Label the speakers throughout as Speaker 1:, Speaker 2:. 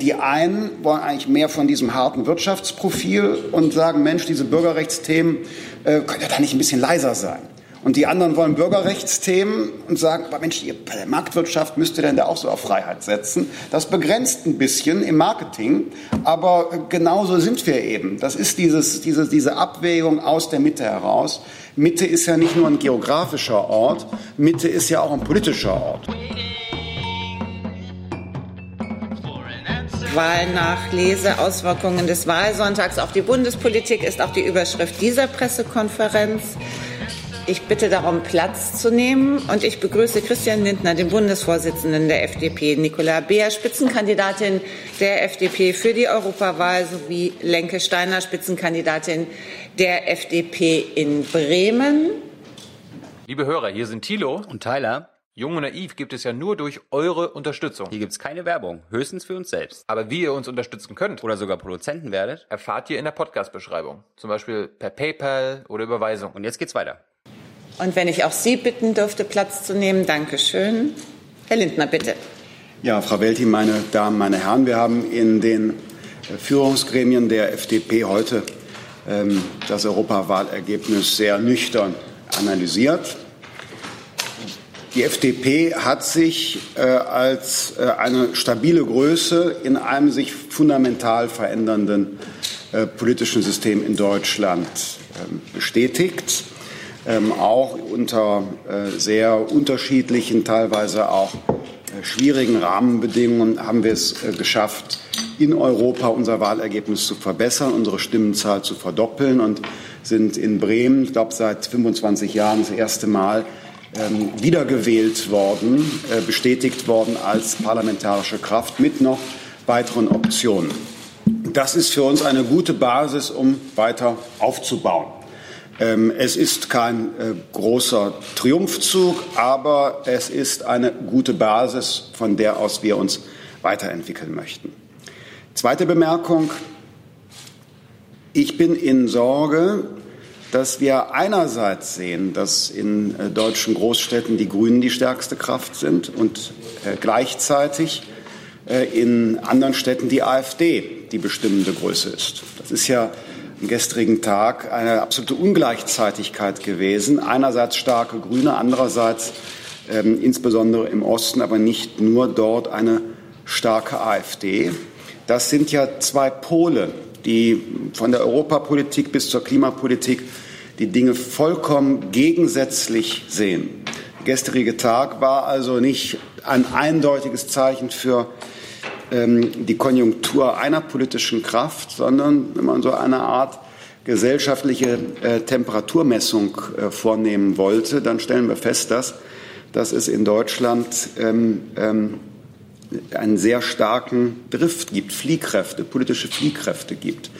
Speaker 1: die einen wollen eigentlich mehr von diesem harten Wirtschaftsprofil und sagen, Mensch, diese Bürgerrechtsthemen äh, können ja da nicht ein bisschen leiser sein. Und die anderen wollen Bürgerrechtsthemen und sagen, Mensch, die Marktwirtschaft müsste denn da auch so auf Freiheit setzen. Das begrenzt ein bisschen im Marketing, aber genauso sind wir eben. Das ist dieses, diese, diese Abwägung aus der Mitte heraus. Mitte ist ja nicht nur ein geografischer Ort, Mitte ist ja auch ein politischer Ort.
Speaker 2: Wahlnachlese, Auswirkungen des Wahlsonntags auf die Bundespolitik ist auch die Überschrift dieser Pressekonferenz. Ich bitte darum, Platz zu nehmen und ich begrüße Christian Lindner, den Bundesvorsitzenden der FDP, Nicola Beer, Spitzenkandidatin der FDP für die Europawahl, sowie Lenke Steiner, Spitzenkandidatin der FDP in Bremen.
Speaker 3: Liebe Hörer, hier sind Thilo
Speaker 4: und Tyler.
Speaker 3: Jung und naiv gibt es ja nur durch eure Unterstützung.
Speaker 4: Hier gibt es keine Werbung, höchstens für uns selbst.
Speaker 3: Aber wie ihr uns unterstützen könnt
Speaker 4: oder sogar Produzenten werdet,
Speaker 3: erfahrt ihr in der Podcast-Beschreibung. Zum Beispiel per PayPal oder Überweisung.
Speaker 4: Und jetzt geht's weiter.
Speaker 2: Und wenn ich auch Sie bitten dürfte, Platz zu nehmen, Dankeschön. Herr Lindner, bitte.
Speaker 1: Ja, Frau Welti, meine Damen, meine Herren, wir haben in den Führungsgremien der FDP heute ähm, das Europawahlergebnis sehr nüchtern analysiert. Die FDP hat sich äh, als äh, eine stabile Größe in einem sich fundamental verändernden äh, politischen System in Deutschland ähm, bestätigt ähm, auch unter äh, sehr unterschiedlichen, teilweise auch äh, schwierigen Rahmenbedingungen haben wir es äh, geschafft, in Europa unser Wahlergebnis zu verbessern, unsere Stimmenzahl zu verdoppeln und sind in Bremen, ich glaube seit 25 Jahren das erste Mal ähm, wiedergewählt worden, äh, bestätigt worden als parlamentarische Kraft mit noch weiteren Optionen. Das ist für uns eine gute Basis, um weiter aufzubauen. Ähm, es ist kein äh, großer Triumphzug, aber es ist eine gute Basis, von der aus wir uns weiterentwickeln möchten. Zweite Bemerkung. Ich bin in Sorge, dass wir einerseits sehen, dass in äh, deutschen Großstädten die Grünen die stärkste Kraft sind und äh, gleichzeitig in anderen Städten die AfD die bestimmende Größe ist. Das ist ja am gestrigen Tag eine absolute Ungleichzeitigkeit gewesen. Einerseits starke Grüne, andererseits ähm, insbesondere im Osten, aber nicht nur dort eine starke AfD. Das sind ja zwei Pole, die von der Europapolitik bis zur Klimapolitik die Dinge vollkommen gegensätzlich sehen. Der gestrige Tag war also nicht ein eindeutiges Zeichen für ähm, die Konjunktur einer politischen Kraft, sondern wenn man so eine Art gesellschaftliche äh, Temperaturmessung äh, vornehmen wollte, dann stellen wir fest, dass, dass es in Deutschland ähm, ähm, einen sehr starken Drift gibt, Fliehkräfte, politische Fliehkräfte gibt.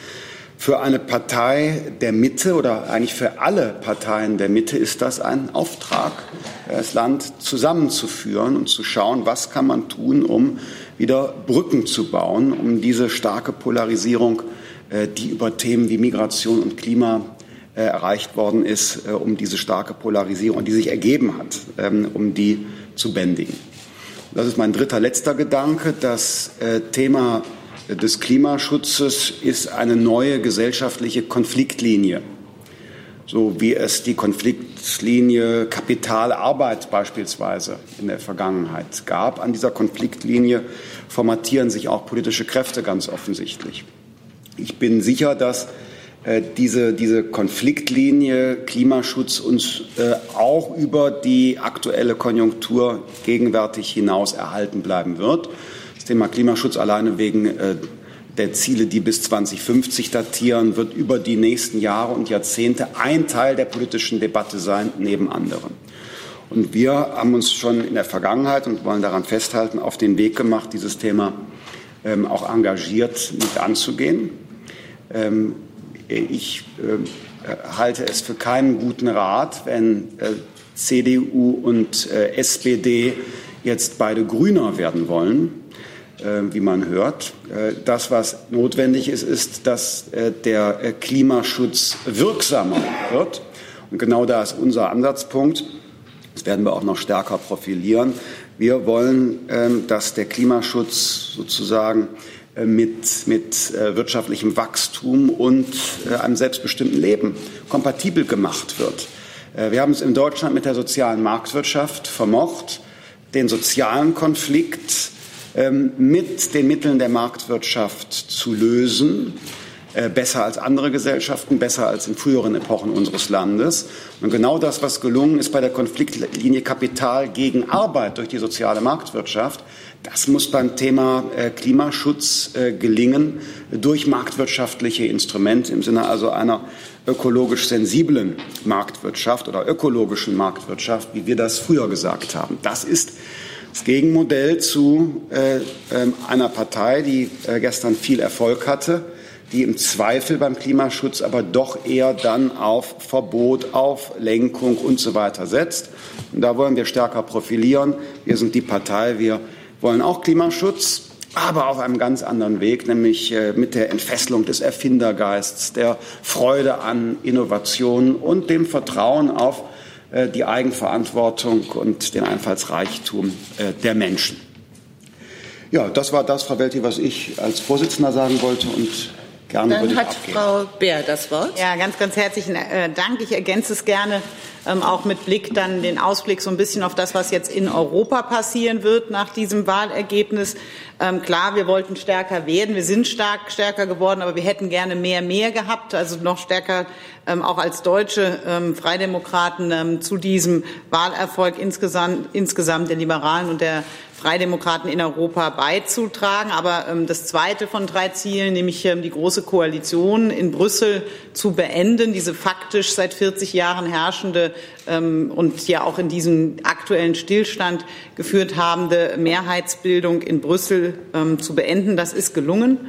Speaker 1: Für eine Partei der Mitte oder eigentlich für alle Parteien der Mitte ist das ein Auftrag, das Land zusammenzuführen und zu schauen, was kann man tun, um wieder Brücken zu bauen, um diese starke Polarisierung, äh, die über Themen wie Migration und Klima äh, erreicht worden ist, äh, um diese starke Polarisierung, die sich ergeben hat, ähm, um die zu bändigen. Das ist mein dritter, letzter Gedanke. Das Thema des Klimaschutzes ist eine neue gesellschaftliche Konfliktlinie so wie es die Konfliktlinie Kapital-Arbeit beispielsweise in der Vergangenheit gab. An dieser Konfliktlinie formatieren sich auch politische Kräfte ganz offensichtlich. Ich bin sicher, dass äh, diese, diese Konfliktlinie Klimaschutz uns äh, auch über die aktuelle Konjunktur gegenwärtig hinaus erhalten bleiben wird. Das Thema Klimaschutz alleine wegen äh, der Ziele, die bis 2050 datieren, wird über die nächsten Jahre und Jahrzehnte ein Teil der politischen Debatte sein, neben anderen. Und wir haben uns schon in der Vergangenheit und wollen daran festhalten, auf den Weg gemacht, dieses Thema ähm, auch engagiert mit anzugehen. Ähm, ich äh, halte es für keinen guten Rat, wenn äh, CDU und äh, SPD jetzt beide grüner werden wollen äh, wie man hört. Äh, das, was notwendig ist, ist, dass der Klimaschutz wirksamer wird. Und genau da ist unser Ansatzpunkt. Das werden wir auch noch stärker profilieren. Wir wollen, ähm, dass der Klimaschutz sozusagen mit, mit äh, wirtschaftlichem Wachstum und äh, einem selbstbestimmten Leben kompatibel gemacht wird. Wir haben es in Deutschland mit der sozialen Marktwirtschaft vermocht, den sozialen Konflikt ähm, mit den Mitteln der Marktwirtschaft zu lösen äh, besser als andere Gesellschaften, besser als in früheren Epochen unseres Landes. Und genau das, was gelungen ist bei der Konfliktlinie Kapital gegen Arbeit durch die soziale Marktwirtschaft, das muss beim Thema äh, Klimaschutz äh, gelingen durch marktwirtschaftliche Instrumente im Sinne also einer ökologisch sensiblen Marktwirtschaft oder ökologischen Marktwirtschaft, wie wir das früher gesagt haben. Das ist das Gegenmodell zu äh, ähm, einer Partei, die gestern viel Erfolg hatte, die im Zweifel beim Klimaschutz aber doch eher dann auf Verbot, auf Lenkung und so weiter setzt. Und da wollen wir stärker profilieren. Wir sind die Partei, wir wollen auch Klimaschutz, aber auf einem ganz anderen Weg, nämlich äh, mit der Entfesselung des Erfindergeists, der Freude an Innovationen und dem Vertrauen auf äh, die Eigenverantwortung und den Einfallsreichtum äh, der Menschen. Ja, das war das, Frau Welti, was ich als Vorsitzender sagen wollte und
Speaker 2: Gerne Dann hat Frau Bär das Wort.
Speaker 5: Ja, ganz, ganz herzlichen Dank. Ich ergänze es gerne auch mit Blick dann den Ausblick so ein bisschen auf das, was jetzt in Europa passieren wird nach diesem Wahlergebnis. Ähm, klar, wir wollten stärker werden. Wir sind stark stärker geworden, aber wir hätten gerne mehr, mehr gehabt. Also noch stärker ähm, auch als deutsche ähm, Freidemokraten ähm, zu diesem Wahlerfolg insgesamt, insgesamt der Liberalen und der Freidemokraten in Europa beizutragen. Aber ähm, das zweite von drei Zielen, nämlich ähm, die große Koalition in Brüssel zu beenden, diese faktisch seit 40 Jahren herrschende ähm, und ja auch in diesem aktuellen Stillstand geführt habende Mehrheitsbildung in Brüssel ähm, zu beenden. Das ist gelungen.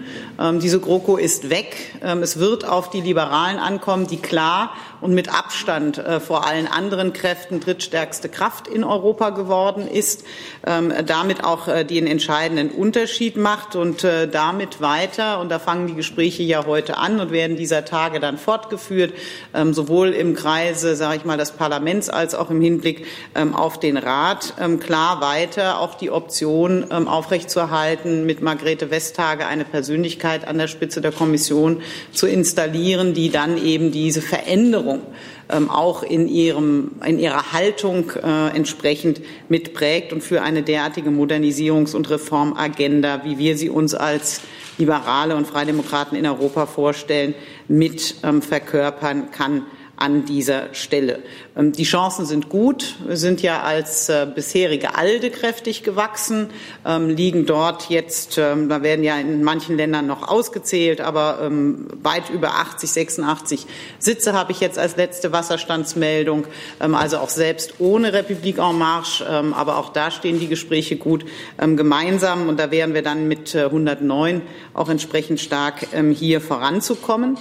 Speaker 5: Ähm, diese GroKo ist weg. Ähm, es wird auf die Liberalen ankommen, die klar und mit Abstand äh, vor allen anderen Kräften drittstärkste Kraft in Europa geworden ist, ähm, damit auch äh, den entscheidenden Unterschied macht und äh, damit weiter, und da fangen die Gespräche ja heute an und werden dieser Tage dann fortgeführt, ähm, sowohl im Kreise, sage ich mal, des Parlaments als auch im Hinblick ähm, auf den Rat, klar weiter auch die Option aufrechtzuerhalten, mit Margrethe Vestager eine Persönlichkeit an der Spitze der Kommission zu installieren, die dann eben diese Veränderung ähm, auch in, ihrem, in ihrer Haltung äh, entsprechend mitprägt und für eine derartige Modernisierungs- und Reformagenda, wie wir sie uns als Liberale und Freidemokraten in Europa vorstellen, mit ähm, verkörpern kann an dieser Stelle. Ähm, die Chancen sind gut. Sind ja als äh, bisherige ALDE kräftig gewachsen, ähm, liegen dort jetzt, ähm, da werden ja in manchen Ländern noch ausgezählt, aber weit über 80, 86 Sitze habe ich jetzt als letzte Wasserstandsmeldung. Also auch selbst ohne Republik en Marche, aber auch da stehen die Gespräche gut gemeinsam und da wären wir dann mit 109 äh, auch entsprechend stark hier voranzukommen.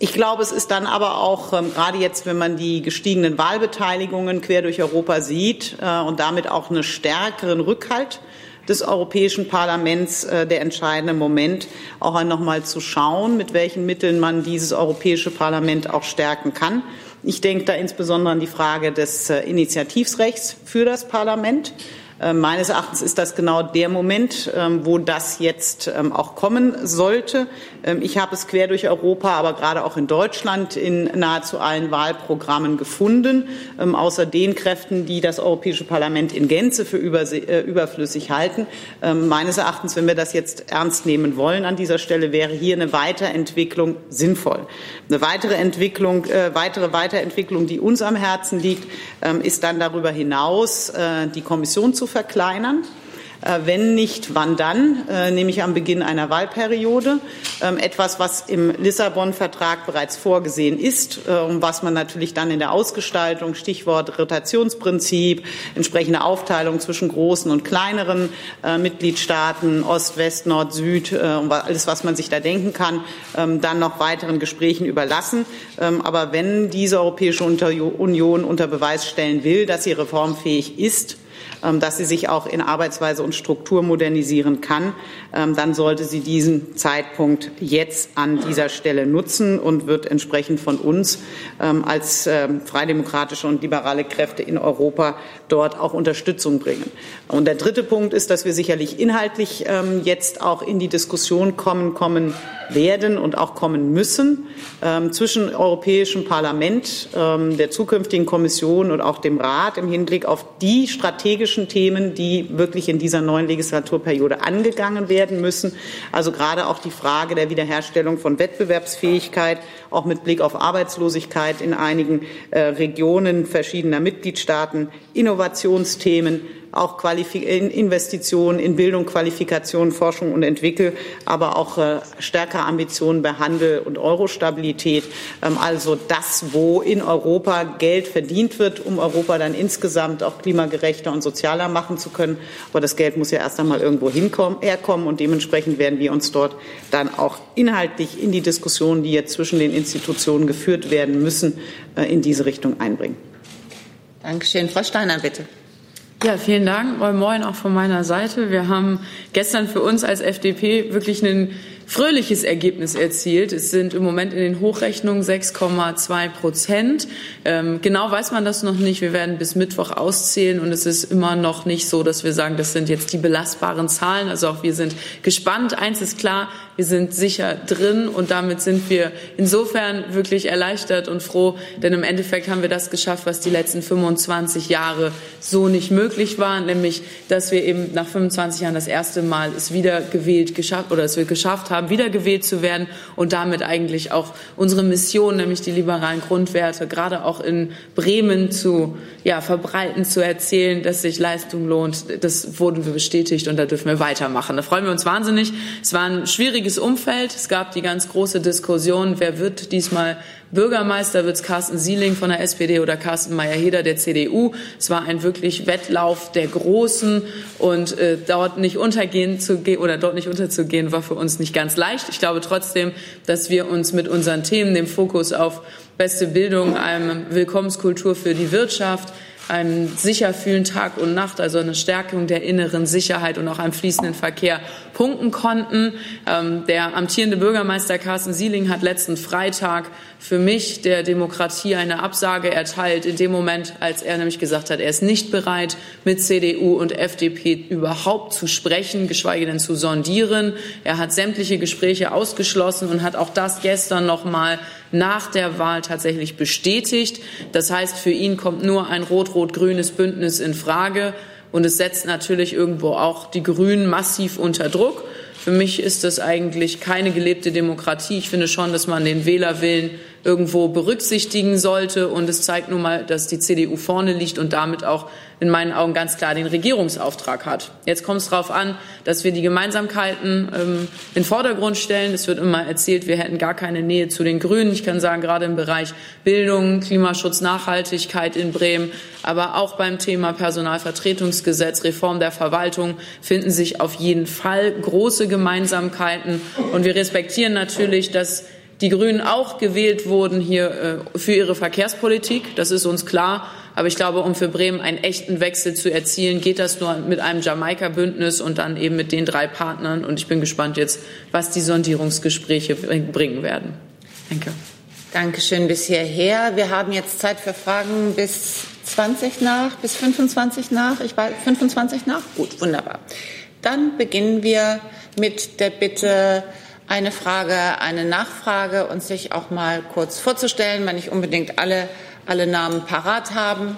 Speaker 5: Ich glaube, es ist dann aber auch, ähm, gerade jetzt, wenn man die gestiegenen Wahlbeteiligungen quer durch Europa sieht äh, und damit auch einen stärkeren Rückhalt des Europäischen Parlaments äh, der entscheidende Moment, auch noch mal zu schauen, mit welchen Mitteln man dieses Europäische Parlament auch stärken kann. Ich denke da insbesondere an die Frage des äh, Initiativrechts für das Parlament. Ähm, meines Erachtens ist das genau der Moment, ähm, wo das jetzt ähm, auch kommen sollte. Ich habe es quer durch Europa, aber gerade auch in Deutschland in nahezu allen Wahlprogrammen gefunden, außer den Kräften, die das Europäische Parlament in Gänze für äh, überflüssig halten. Meines Erachtens, wenn wir das jetzt ernst nehmen wollen an dieser Stelle, wäre hier eine Weiterentwicklung sinnvoll. Eine weitere Entwicklung, äh, weitere Weiterentwicklung, die uns am Herzen liegt, ist dann darüber hinaus äh, die Kommission zu verkleinern. Äh, wenn nicht, wann dann? Äh, nämlich am Beginn einer Wahlperiode. Ähm, etwas, was im Lissabon-Vertrag bereits vorgesehen ist äh, und was man natürlich dann in der Ausgestaltung, Stichwort Rotationsprinzip, entsprechende Aufteilung zwischen großen und kleineren Mitgliedstaaten, Ost, West, Nord, Süd, alles, was man sich da denken kann, ähm, dann noch weiteren Gesprächen überlassen. Ähm, aber wenn diese Europäische Union unter Beweis stellen will, dass sie reformfähig ist, ähm, dass sie sich auch in Arbeitsweise und Struktur modernisieren kann, ähm, dann sollte sie diesen Zeitpunkt jetzt an dieser Stelle nutzen und wird entsprechend von uns ähm, als freidemokratische und liberale Kräfte in Europa dort auch Unterstützung bringen. Und der dritte Punkt ist, dass wir sicherlich inhaltlich jetzt auch in die Diskussion kommen, kommen werden und auch kommen müssen zwischen Europäischem Parlament, der zukünftigen Kommission und auch dem Rat im Hinblick auf die strategischen Themen, die wirklich in dieser neuen Legislaturperiode angegangen werden müssen. Also gerade auch die Frage der Wiederherstellung von Wettbewerbsfähigkeit, auch mit Blick auf Arbeitslosigkeit in einigen äh, Regionen verschiedener Mitgliedstaaten, Innovationsthemen, auch Investitionen in Bildung, Qualifikation, Forschung und Entwicklung, aber auch äh, stärker Ambitionen bei Handel und Eurostabilität. Ähm, also das, wo in Europa Geld verdient wird, um Europa dann insgesamt auch klimagerechter und sozialer machen zu können. Aber das Geld muss ja erst einmal irgendwo hinkommen, herkommen und dementsprechend werden wir uns dort dann auch inhaltlich in die Diskussionen, die jetzt zwischen den Institutionen geführt werden müssen, äh, in diese Richtung einbringen.
Speaker 2: Dankeschön. Frau Steiner, bitte.
Speaker 6: Ja, vielen Dank. Moin Moin auch von meiner Seite. Wir haben gestern für uns als FDP wirklich einen fröhliches Ergebnis erzielt. Es sind im Moment in den Hochrechnungen 6,2 Prozent. Ähm, genau weiß man das noch nicht. Wir werden bis Mittwoch auszählen und es ist immer noch nicht so, dass wir sagen, das sind jetzt die belastbaren Zahlen. Also auch wir sind gespannt. Eins ist klar, wir sind sicher drin und damit sind wir insofern wirklich erleichtert und froh, denn im Endeffekt haben wir das geschafft, was die letzten 25 Jahre so nicht möglich war, nämlich dass wir eben nach 25 Jahren das erste Mal es wieder gewählt geschafft oder es wir geschafft haben, wiedergewählt zu werden und damit eigentlich auch unsere Mission, nämlich die liberalen Grundwerte, gerade auch in Bremen zu ja, verbreiten, zu erzählen, dass sich Leistung lohnt. Das wurden wir bestätigt und da dürfen wir weitermachen. Da freuen wir uns wahnsinnig. Es war ein schwieriges Umfeld. Es gab die ganz große Diskussion, wer wird diesmal Bürgermeister wird es Carsten Sieling von der SPD oder Carsten Meyer-Heder der CDU. Es war ein wirklich Wettlauf der Großen und äh, dort nicht untergehen zu gehen oder dort nicht unterzugehen war für uns nicht ganz leicht. Ich glaube trotzdem, dass wir uns mit unseren Themen, dem Fokus auf beste Bildung, einem Willkommenskultur für die Wirtschaft, einem sicher fühlen Tag und Nacht, also eine Stärkung der inneren Sicherheit und auch einem fließenden Verkehr punkten konnten. Ähm, der amtierende Bürgermeister Carsten Sieling hat letzten Freitag für mich der Demokratie eine Absage erteilt, in dem Moment, als er nämlich gesagt hat, er ist nicht bereit, mit CDU und FDP überhaupt zu sprechen, geschweige denn zu sondieren. Er hat sämtliche Gespräche ausgeschlossen und hat auch das gestern noch mal nach der Wahl tatsächlich bestätigt. Das heißt, für ihn kommt nur ein rot-rot-grünes Bündnis in Frage. Und es setzt natürlich irgendwo auch die Grünen massiv unter Druck. Für mich ist das eigentlich keine gelebte Demokratie. Ich finde schon, dass man den Wählerwillen irgendwo berücksichtigen sollte. Und es zeigt nun mal, dass die CDU vorne liegt und damit auch in meinen Augen ganz klar den Regierungsauftrag hat. Jetzt kommt es darauf an, dass wir die Gemeinsamkeiten ähm, in den Vordergrund stellen. Es wird immer erzählt, wir hätten gar keine Nähe zu den Grünen. Ich kann sagen, gerade im Bereich Bildung, Klimaschutz, Nachhaltigkeit in Bremen, aber auch beim Thema Personalvertretungsgesetz, Reform der Verwaltung finden sich auf jeden Fall große Gemeinsamkeiten. Und wir respektieren natürlich, dass die Grünen auch gewählt wurden hier äh, für ihre Verkehrspolitik. Das ist uns klar. Aber ich glaube, um für Bremen einen echten Wechsel zu erzielen, geht das nur mit einem Jamaika-Bündnis und dann eben mit den drei Partnern. Und ich bin gespannt jetzt, was die Sondierungsgespräche bringen werden. Danke.
Speaker 2: Dankeschön bis hierher. Wir haben jetzt Zeit für Fragen bis 20 nach, bis 25 nach. Ich weiß, 25 nach? Gut, wunderbar. Dann beginnen wir mit der Bitte, eine Frage, eine Nachfrage und sich auch mal kurz vorzustellen, wenn nicht unbedingt alle alle Namen parat haben.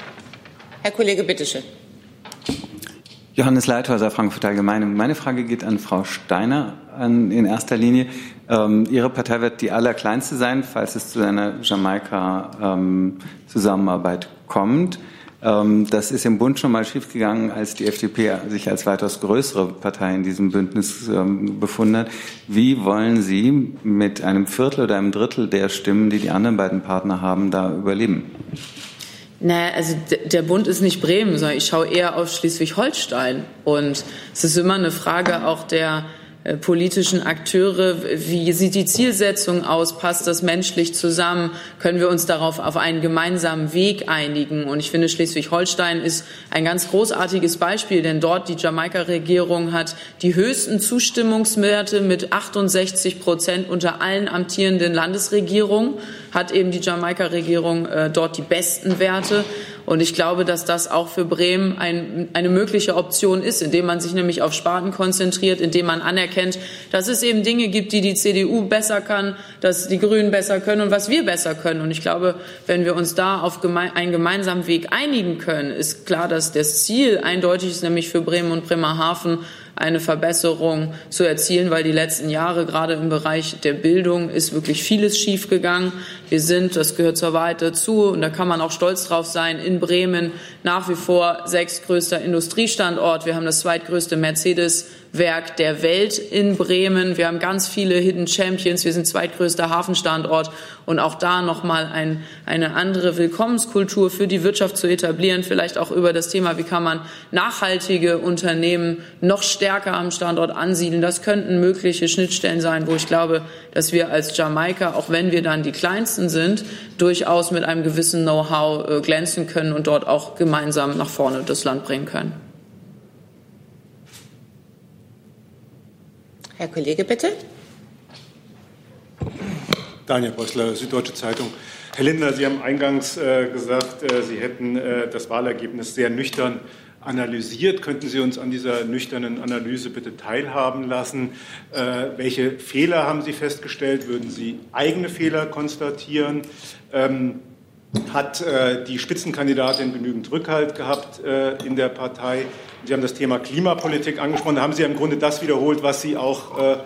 Speaker 2: Herr Kollege, bitteschön.
Speaker 7: Johannes Leithäuser, Frankfurt Allgemeine. Meine Frage geht an Frau Steiner an, in erster Linie. Ähm, Ihre Partei wird die allerkleinste sein, falls es zu einer Jamaika-Zusammenarbeit ähm, kommt. Ähm, das ist im Bund schon mal schiefgegangen, als die FDP sich als weitaus größere Partei in diesem Bündnis ähm, befunden hat. Wie wollen Sie mit einem Viertel oder einem Drittel der Stimmen, die die anderen beiden Partner haben, da überleben?
Speaker 6: Naja, also der Bund ist nicht Bremen, sondern ich schaue eher auf Schleswig-Holstein. Und es ist immer eine Frage auch der politischen Akteure. Wie sieht die Zielsetzung aus? Passt das menschlich zusammen? Können wir uns darauf auf einen gemeinsamen Weg einigen? Und ich finde, Schleswig-Holstein ist ein ganz großartiges Beispiel, denn dort die Jamaika-Regierung hat die höchsten Zustimmungswerte mit 68 Prozent unter allen amtierenden Landesregierungen, hat eben die Jamaika-Regierung äh, dort die besten Werte. Und ich glaube, dass das auch für Bremen ein, eine mögliche Option ist, indem man sich nämlich auf Sparten konzentriert, indem man anerkennt, dass es eben Dinge gibt, die die CDU besser kann, dass die Grünen besser können und was wir besser können. Und ich glaube, wenn wir uns da auf geme einen gemeinsamen Weg einigen können, ist klar, dass das Ziel eindeutig ist, nämlich für Bremen und Bremerhaven eine Verbesserung zu erzielen, weil die letzten Jahre gerade im Bereich der Bildung ist wirklich vieles schiefgegangen. Wir sind, das gehört zur Wahrheit dazu, und da kann man auch stolz drauf sein, in Bremen nach wie vor sechstgrößter Industriestandort. Wir haben das zweitgrößte Mercedes Werk der Welt in Bremen. Wir haben ganz viele Hidden Champions. Wir sind zweitgrößter Hafenstandort und auch da nochmal ein, eine andere Willkommenskultur für die Wirtschaft zu etablieren. Vielleicht auch über das Thema, wie kann man nachhaltige Unternehmen noch stärker am Standort ansiedeln. Das könnten mögliche Schnittstellen sein, wo ich glaube, dass wir als Jamaika, auch wenn wir dann die kleinsten sind, durchaus mit einem gewissen Know-how äh, glänzen können und dort auch gemeinsam nach vorne das Land bringen können.
Speaker 2: Herr Kollege, bitte.
Speaker 8: Daniel Brössler, Süddeutsche Zeitung. Herr Lindner, Sie haben eingangs äh, gesagt, äh, Sie hätten äh, das Wahlergebnis sehr nüchtern analysiert. Könnten Sie uns an dieser nüchternen Analyse bitte teilhaben lassen? Äh, welche Fehler haben Sie festgestellt? Würden Sie eigene Fehler konstatieren? Ähm, hat äh, die Spitzenkandidatin genügend Rückhalt gehabt äh, in der Partei? Sie haben das Thema Klimapolitik angesprochen. Da haben Sie im Grunde das wiederholt, was Sie auch äh,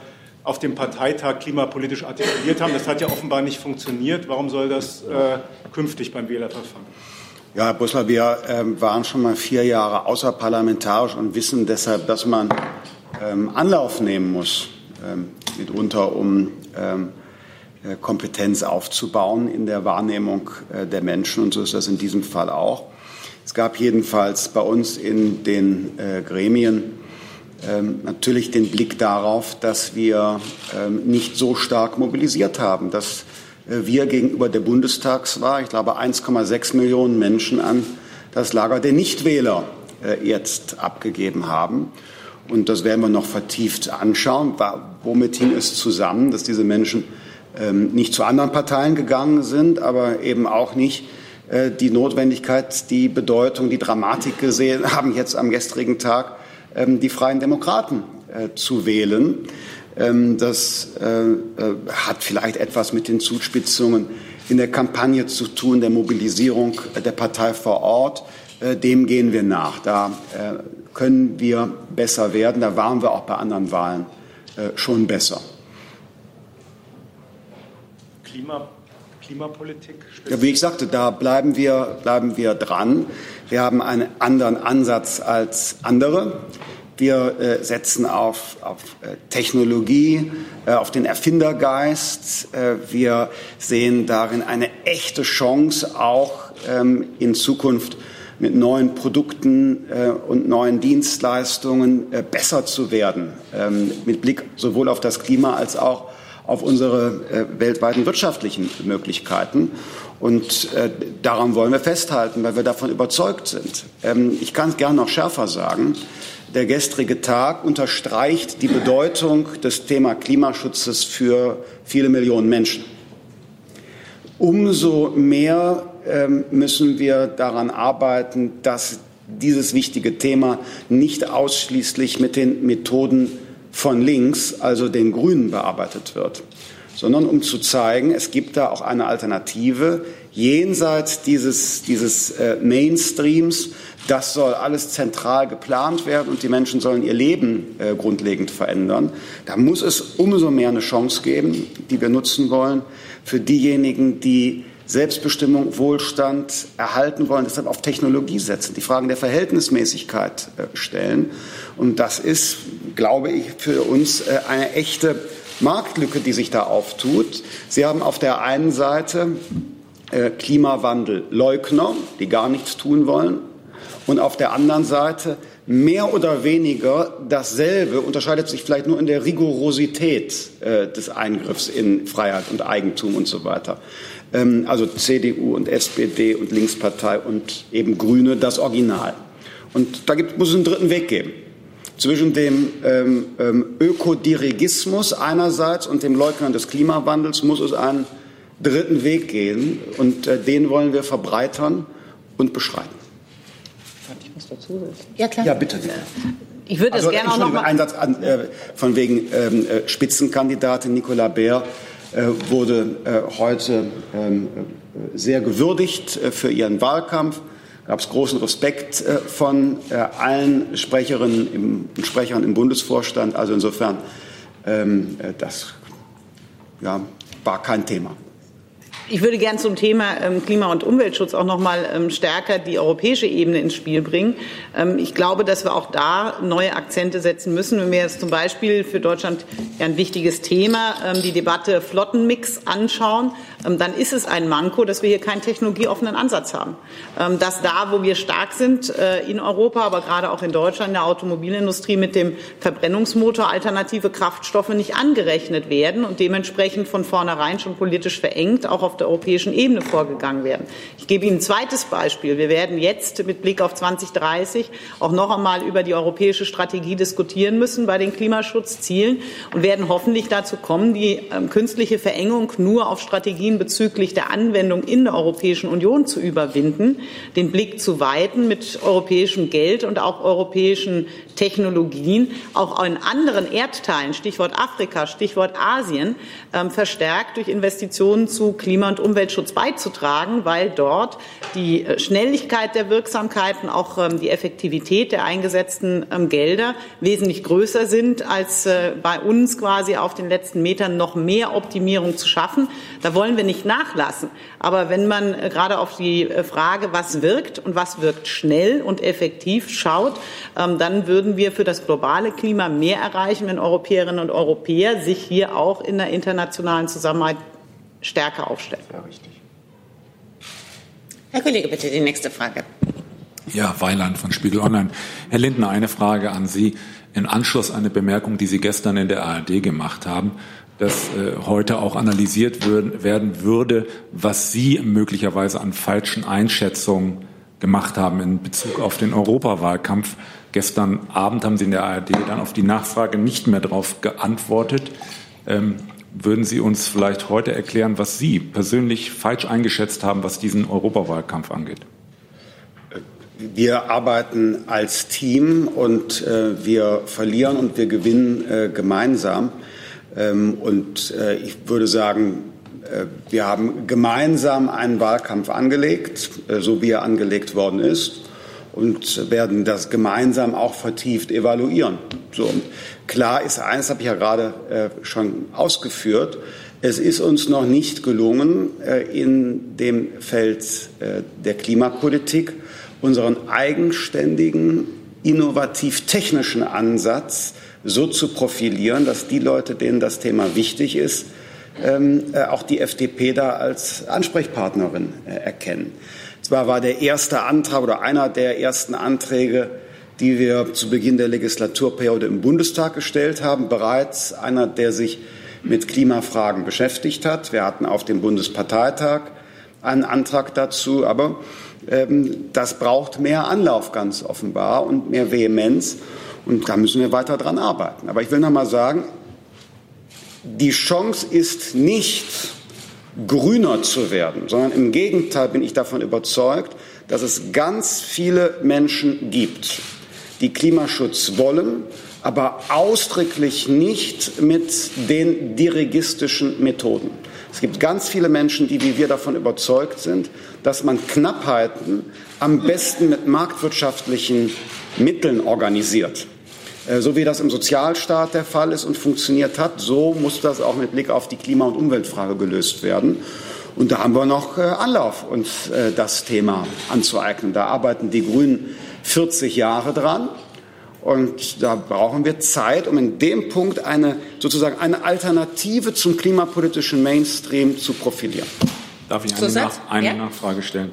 Speaker 8: auf dem Parteitag klimapolitisch artikuliert haben. Das hat ja offenbar nicht funktioniert. Warum soll das äh, künftig beim Wählerverfahren?
Speaker 1: Ja, Herr Brüssler, wir ähm, waren schon mal vier Jahre außerparlamentarisch und wissen deshalb, dass man ähm, Anlauf nehmen muss, ähm, mitunter um äh, Kompetenz aufzubauen in der Wahrnehmung äh, der Menschen. Und so ist das in diesem Fall auch. Es gab jedenfalls bei uns in den äh, Gremien natürlich den Blick darauf, dass wir nicht so stark mobilisiert haben, dass wir gegenüber der Bundestagswahl, ich glaube 1,6 Millionen Menschen an das Lager der Nichtwähler jetzt abgegeben haben. Und das werden wir noch vertieft anschauen. Womit hing es zusammen, dass diese Menschen ähm, nicht zu anderen Parteien gegangen sind, aber eben auch nicht äh, die Notwendigkeit, die Bedeutung, die Dramatik gesehen haben, jetzt am gestrigen Tag ähm, die Freien Demokraten äh, zu wählen. Ähm, das äh, hat vielleicht etwas mit den Zuspitzungen in der Kampagne zu tun, der Mobilisierung der Partei vor Ort. Dem gehen wir nach. Da können wir besser werden. Da waren wir auch bei anderen Wahlen schon besser.
Speaker 8: Klima, Klimapolitik?
Speaker 1: Ja, wie ich sagte, da bleiben wir, bleiben wir dran. Wir haben einen anderen Ansatz als andere. Wir äh, setzen auf, auf äh, Technologie, äh, auf den Erfindergeist. Wir sehen darin eine echte Chance, auch ähm, in Zukunft mit neuen Produkten und neuen Dienstleistungen besser zu werden, ähm, mit Blick sowohl auf das Klima als auch auf unsere weltweiten wirtschaftlichen Möglichkeiten. Und daran wollen wir festhalten, weil wir davon überzeugt sind. Ähm, ich kann es gerne noch schärfer sagen. Der gestrige Tag unterstreicht die Bedeutung des Thema Klimaschutzes für viele Millionen Menschen. Umso mehr ähm, müssen wir daran arbeiten, dass dieses wichtige Thema nicht ausschließlich mit den Methoden von links, also den Grünen, bearbeitet wird, sondern um zu zeigen, es gibt da auch eine Alternative jenseits dieses, dieses äh, Mainstreams. Das soll alles zentral geplant werden und die Menschen sollen ihr Leben äh, grundlegend verändern. Da muss es umso mehr eine Chance geben, die wir nutzen wollen, für diejenigen, die Selbstbestimmung, Wohlstand erhalten wollen, deshalb auf Technologie setzen, die Fragen der Verhältnismäßigkeit äh, stellen. Und das ist, glaube ich, für uns äh, eine echte Marktlücke, die sich da auftut. Sie haben auf der einen Seite Klimawandelleugner, die gar nichts tun wollen, und auf der anderen Seite mehr oder weniger dasselbe, unterscheidet sich vielleicht nur in der Rigorosität äh, des Eingriffs in Freiheit und Eigentum und so weiter. Ähm, also CDU und SPD und Linkspartei und eben Grüne das Original. Und da gibt, muss es einen dritten Weg geben. Zwischen dem ähm, ähm, Ökodirigismus einerseits und dem Leugnen des Klimawandels muss es einen dritten Weg gehen. Und äh, den wollen wir verbreitern und beschreiben.
Speaker 2: Ich muss dazu
Speaker 1: Ja, klar. Ja, bitte.
Speaker 5: Ich würde das also, gerne auch noch mal.
Speaker 1: Einsatz an, äh, von wegen ähm, äh, Spitzenkandidatin Nicolas Baer äh, wurde äh, heute ähm, äh, sehr gewürdigt für ihren Wahlkampf. Gab es großen Respekt von allen Sprecherinnen und Sprechern im Bundesvorstand. Also insofern, ähm, das ja, war kein Thema.
Speaker 5: Ich würde gern zum Thema ähm, Klima- und Umweltschutz auch noch mal ähm, stärker die europäische Ebene ins Spiel bringen. Ähm, ich glaube, dass wir auch da neue Akzente setzen müssen. Wenn wir jetzt zum Beispiel für Deutschland ein wichtiges Thema die Debatte Flottenmix anschauen, dann ist es ein Manko, dass wir hier keinen technologieoffenen Ansatz haben. Dass da, wo wir stark sind äh, in Europa, aber gerade auch in Deutschland, in der Automobilindustrie mit dem Verbrennungsmotor alternative Kraftstoffe nicht angerechnet werden und dementsprechend von vornherein schon politisch verengt, auch auf der europäischen Ebene vorgegangen werden. Ich gebe Ihnen ein zweites Beispiel. Wir werden jetzt mit Blick auf 2030 auch noch einmal über die europäische Strategie diskutieren müssen bei den Klimaschutzzielen und werden hoffentlich dazu kommen, die ähm, künstliche Verengung nur auf Strategien bezüglich der Anwendung in der Europäischen Union zu überwinden, den Blick zu weiten mit europäischem Geld und auch europäischen Technologien, auch in anderen Erdteilen, Stichwort Afrika, Stichwort Asien, verstärkt durch Investitionen zu Klima- und Umweltschutz beizutragen, weil dort die äh, Schnelligkeit der Wirksamkeiten, auch ähm, die Effektivität der eingesetzten ähm, Gelder wesentlich größer sind, als äh, bei uns quasi auf den letzten Metern noch mehr Optimierung zu schaffen. Da wollen wir nicht nachlassen. Aber wenn man äh, gerade auf die Frage, was wirkt und was wirkt schnell und effektiv schaut, ähm, dann würden wir für das globale Klima mehr erreichen, wenn Europäerinnen und Europäer sich hier auch in der internationalen Zusammenarbeit stärker aufstellen. Ja, richtig.
Speaker 2: Herr Kollege, bitte die nächste Frage.
Speaker 9: Ja, Weiland von Spiegel Online. Herr Lindner, eine Frage an Sie. In Anschluss an eine Bemerkung, die Sie gestern in der ARD gemacht haben, dass äh, heute auch analysiert würden, werden würde, was Sie möglicherweise an falschen Einschätzungen gemacht haben in Bezug auf den Europawahlkampf. Gestern Abend haben Sie in der ARD dann auf die Nachfrage nicht mehr darauf geantwortet. Ähm, würden Sie uns vielleicht heute erklären, was Sie persönlich falsch eingeschätzt haben, was diesen Europawahlkampf angeht?
Speaker 1: Wir arbeiten als Team und äh, wir verlieren und wir gewinnen äh, gemeinsam. Ähm, und äh, ich würde sagen, äh, wir haben gemeinsam einen Wahlkampf angelegt, äh, so wie er angelegt worden ist und werden das gemeinsam auch vertieft evaluieren. So, klar ist eines, habe ich ja gerade schon ausgeführt, es ist uns noch nicht gelungen, in dem Feld der Klimapolitik unseren eigenständigen, innovativ-technischen Ansatz so zu profilieren, dass die Leute, denen das Thema wichtig ist, ähm, äh, auch die FDP da als Ansprechpartnerin äh, erkennen. Zwar war der erste Antrag oder einer der ersten Anträge, die wir zu Beginn der Legislaturperiode im Bundestag gestellt haben, bereits einer, der sich mit Klimafragen beschäftigt hat. Wir hatten auf dem Bundesparteitag einen Antrag dazu, aber ähm, das braucht mehr Anlauf ganz offenbar und mehr Vehemenz. Und da müssen wir weiter dran arbeiten. Aber ich will noch mal sagen, die Chance ist nicht, grüner zu werden, sondern im Gegenteil bin ich davon überzeugt, dass es ganz viele Menschen gibt, die Klimaschutz wollen, aber ausdrücklich nicht mit den dirigistischen Methoden. Es gibt ganz viele Menschen, die wie wir davon überzeugt sind, dass man Knappheiten am besten mit marktwirtschaftlichen Mitteln organisiert. Äh, so wie das im Sozialstaat der Fall ist und funktioniert hat, so muss das auch mit Blick auf die Klima- und Umweltfrage gelöst werden. Und da haben wir noch äh, Anlauf, uns äh, das Thema anzueignen. Da arbeiten die Grünen 40 Jahre dran. Und da brauchen wir Zeit, um in dem Punkt eine, sozusagen eine Alternative zum klimapolitischen Mainstream zu profilieren.
Speaker 9: Darf ich eine, Nach eine ja? Nachfrage stellen?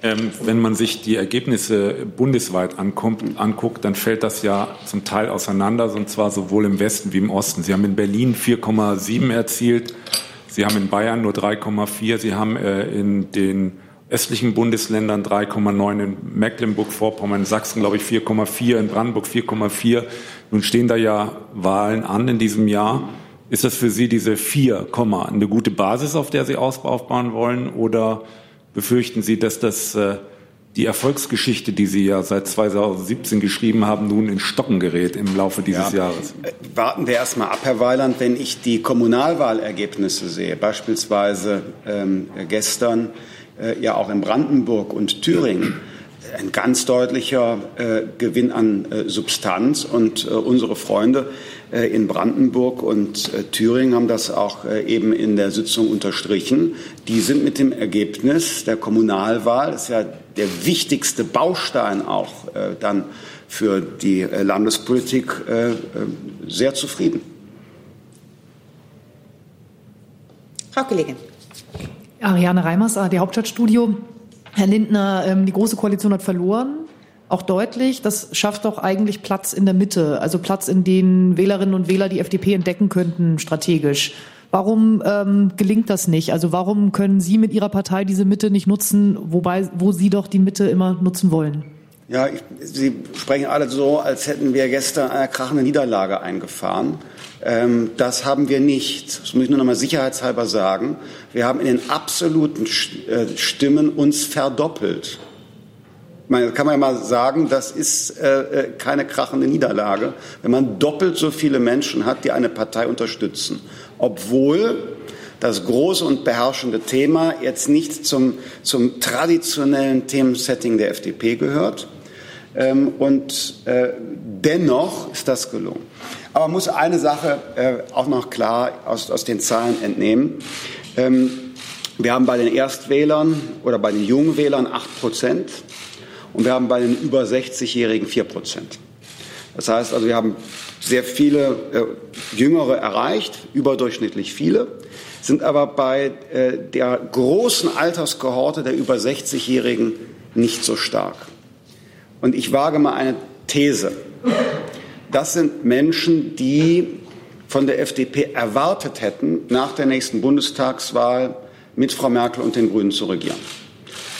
Speaker 9: Ähm, wenn man sich die Ergebnisse bundesweit ankommt, anguckt, dann fällt das ja zum Teil auseinander, und zwar sowohl im Westen wie im Osten. Sie haben in Berlin 4,7 erzielt, Sie haben in Bayern nur 3,4, Sie haben äh, in den östlichen Bundesländern 3,9, in Mecklenburg-Vorpommern, in Sachsen, glaube ich, 4,4, in Brandenburg 4,4. Nun stehen da ja Wahlen an in diesem Jahr. Ist das für Sie diese 4, eine gute Basis, auf der Sie aufbauen wollen? Oder befürchten Sie, dass das äh, die Erfolgsgeschichte, die Sie ja seit 2017 geschrieben haben, nun in Stocken gerät im Laufe dieses ja. Jahres?
Speaker 1: Äh, warten wir erst mal ab, Herr Weiland, wenn ich die Kommunalwahlergebnisse sehe, beispielsweise ähm, gestern äh, ja auch in Brandenburg und Thüringen ein ganz deutlicher äh, Gewinn an äh, Substanz. Und äh, unsere Freunde äh, in Brandenburg und äh, Thüringen haben das auch eben in der Sitzung unterstrichen. Die sind mit dem Ergebnis der Kommunalwahl, das ist ja der wichtigste Baustein auch dann für die Landespolitik, sehr zufrieden.
Speaker 2: Frau Kollegin.
Speaker 10: Ariane Reimers, ARD Hauptstadtstudio. Herr Lindner, ähm, die Große Koalition hat verloren, auch deutlich. Das schafft doch eigentlich Platz in der Mitte, also Platz, in den Wählerinnen und Wähler die FDP entdecken könnten, strategisch. Warum ähm, gelingt das nicht? Also warum können Sie mit Ihrer Partei diese Mitte nicht nutzen, wobei, wo Sie doch die Mitte immer nutzen wollen?
Speaker 1: Ja, ich, Sie sprechen alle so, als hätten wir gestern eine krachende Niederlage eingefahren. Ähm, das haben wir nicht. Das muss ich nur noch mal sicherheitshalber sagen. Wir haben in den absoluten äh, Stimmen uns verdoppelt. Man kann man ja mal sagen, das ist äh, äh, keine krachende Niederlage, wenn man doppelt so viele Menschen hat, die eine Partei unterstützen, obwohl das große und beherrschende Thema jetzt nicht zum, zum traditionellen Themensetting der FDP gehört. Ähm, und dennoch ist das gelungen. Aber man muss eine Sache äh, auch noch klar aus, aus den Zahlen entnehmen. Ähm, wir haben bei den Erstwählern oder bei den Jungwählern 8 Prozent und wir haben bei den über 60-Jährigen 4 Prozent. Das heißt also, wir haben sehr viele äh, Jüngere erreicht, überdurchschnittlich viele, sind aber bei äh, der großen Alterskohorte der über 60-Jährigen nicht so stark. Und ich wage mal eine These. Das sind Menschen, die von der FDP erwartet hätten, nach der nächsten Bundestagswahl mit Frau Merkel und den Grünen zu regieren.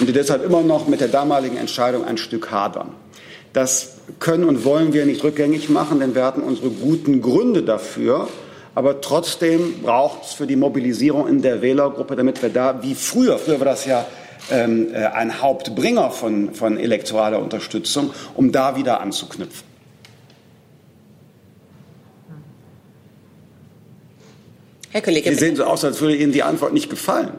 Speaker 1: Und die deshalb immer noch mit der damaligen Entscheidung ein Stück hadern. Das können und wollen wir nicht rückgängig machen, denn wir hatten unsere guten Gründe dafür. Aber trotzdem braucht es für die Mobilisierung in der Wählergruppe, damit wir da wie früher, früher war das ja ähm, äh, ein Hauptbringer von, von elektoraler Unterstützung, um da wieder anzuknüpfen.
Speaker 2: Herr Kollege.
Speaker 1: Sie sehen so aus, als würde Ihnen die Antwort nicht gefallen.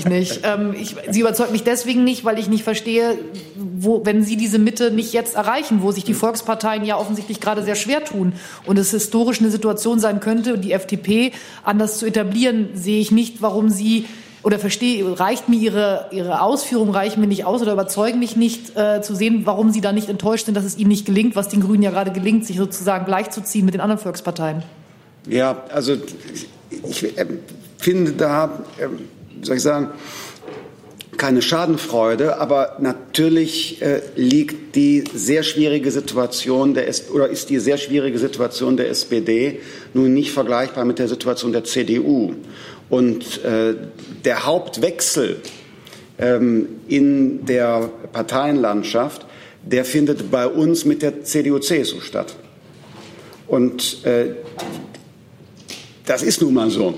Speaker 10: Ich nicht. Ähm, ich, sie überzeugt mich deswegen nicht, weil ich nicht verstehe, wo, wenn Sie diese Mitte nicht jetzt erreichen, wo sich die Volksparteien ja offensichtlich gerade sehr schwer tun und es historisch eine Situation sein könnte, die FDP anders zu etablieren, sehe ich nicht, warum Sie oder verstehe, reicht mir Ihre, Ihre Ausführungen reichen mir nicht aus oder überzeugen mich nicht äh, zu sehen, warum Sie da nicht enttäuscht sind, dass es Ihnen nicht gelingt, was den Grünen ja gerade gelingt, sich sozusagen gleichzuziehen mit den anderen Volksparteien.
Speaker 1: Ja, also ich äh, finde da, äh, soll ich sagen, keine Schadenfreude, aber natürlich äh, liegt die sehr schwierige Situation der S oder ist die sehr schwierige Situation der SPD nun nicht vergleichbar mit der Situation der CDU. Und äh, der Hauptwechsel ähm, in der Parteienlandschaft, der findet bei uns mit der CDU-CSU statt. Und äh, das ist nun mal so.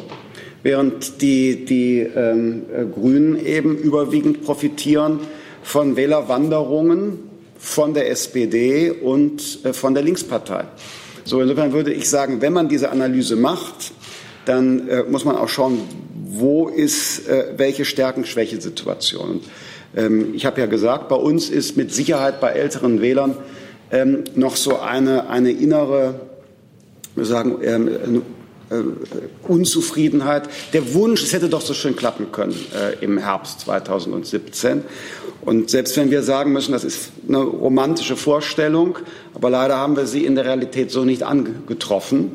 Speaker 1: Während die, die ähm, äh, Grünen eben überwiegend profitieren von Wählerwanderungen von der SPD und äh, von der Linkspartei. So, insofern würde ich sagen, wenn man diese Analyse macht, dann äh, muss man auch schauen, wo ist äh, welche Stärken-Schwäche-Situation. Ähm, ich habe ja gesagt, bei uns ist mit Sicherheit bei älteren Wählern ähm, noch so eine, eine innere, wir sagen, ähm, äh, Unzufriedenheit, der Wunsch, es hätte doch so schön klappen können äh, im Herbst 2017. Und selbst wenn wir sagen müssen, das ist eine romantische Vorstellung, aber leider haben wir sie in der Realität so nicht angetroffen.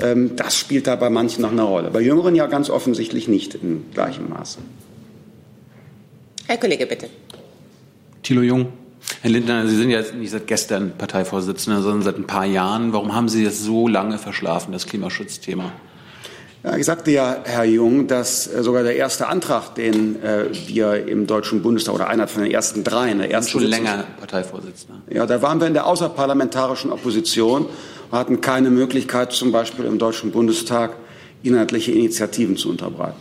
Speaker 1: Ähm, das spielt da bei manchen noch eine Rolle. Bei Jüngeren ja ganz offensichtlich nicht in gleichem Maße.
Speaker 2: Herr Kollege, bitte.
Speaker 11: Thilo Jung. Herr Lindner, Sie sind ja nicht seit gestern Parteivorsitzender, sondern seit ein paar Jahren. Warum haben Sie das so lange verschlafen, das Klimaschutzthema?
Speaker 1: Ja, ich sagte ja, Herr Jung, dass äh, sogar der erste Antrag, den äh, wir im Deutschen Bundestag oder einer von den ersten drei in der ersten
Speaker 11: schon länger Parteivorsitzender.
Speaker 1: Ja, da waren wir in der außerparlamentarischen Opposition und hatten keine Möglichkeit, zum Beispiel im Deutschen Bundestag inhaltliche Initiativen zu unterbreiten.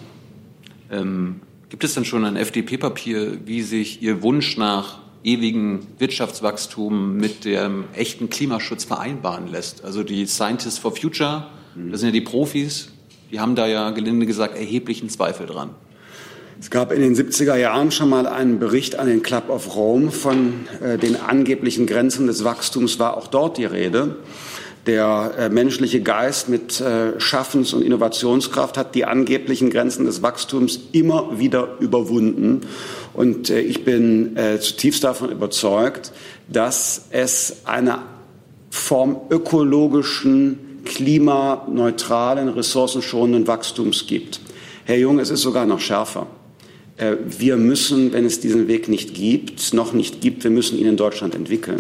Speaker 11: Ähm, gibt es denn schon ein FDP-Papier, wie sich Ihr Wunsch nach ewigen Wirtschaftswachstum mit dem echten Klimaschutz vereinbaren lässt? Also die Scientists for Future, das sind ja die Profis, die haben da ja gelinde gesagt erheblichen Zweifel dran.
Speaker 1: Es gab in den 70er Jahren schon mal einen Bericht an den Club of Rome von äh, den angeblichen Grenzen des Wachstums, war auch dort die Rede. Der äh, menschliche Geist mit äh, Schaffens- und Innovationskraft hat die angeblichen Grenzen des Wachstums immer wieder überwunden. Und äh, ich bin äh, zutiefst davon überzeugt, dass es eine Form ökologischen klimaneutralen, ressourcenschonenden Wachstums gibt. Herr Jung, es ist sogar noch schärfer. Äh, wir müssen, wenn es diesen Weg nicht gibt, noch nicht gibt, wir müssen ihn in Deutschland entwickeln.